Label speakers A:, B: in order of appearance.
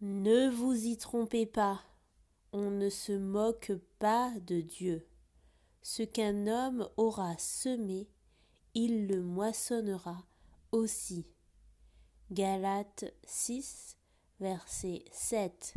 A: Ne vous y trompez pas, on ne se moque pas de Dieu. Ce qu'un homme aura semé, il le moissonnera aussi. Galates 6, verset 7.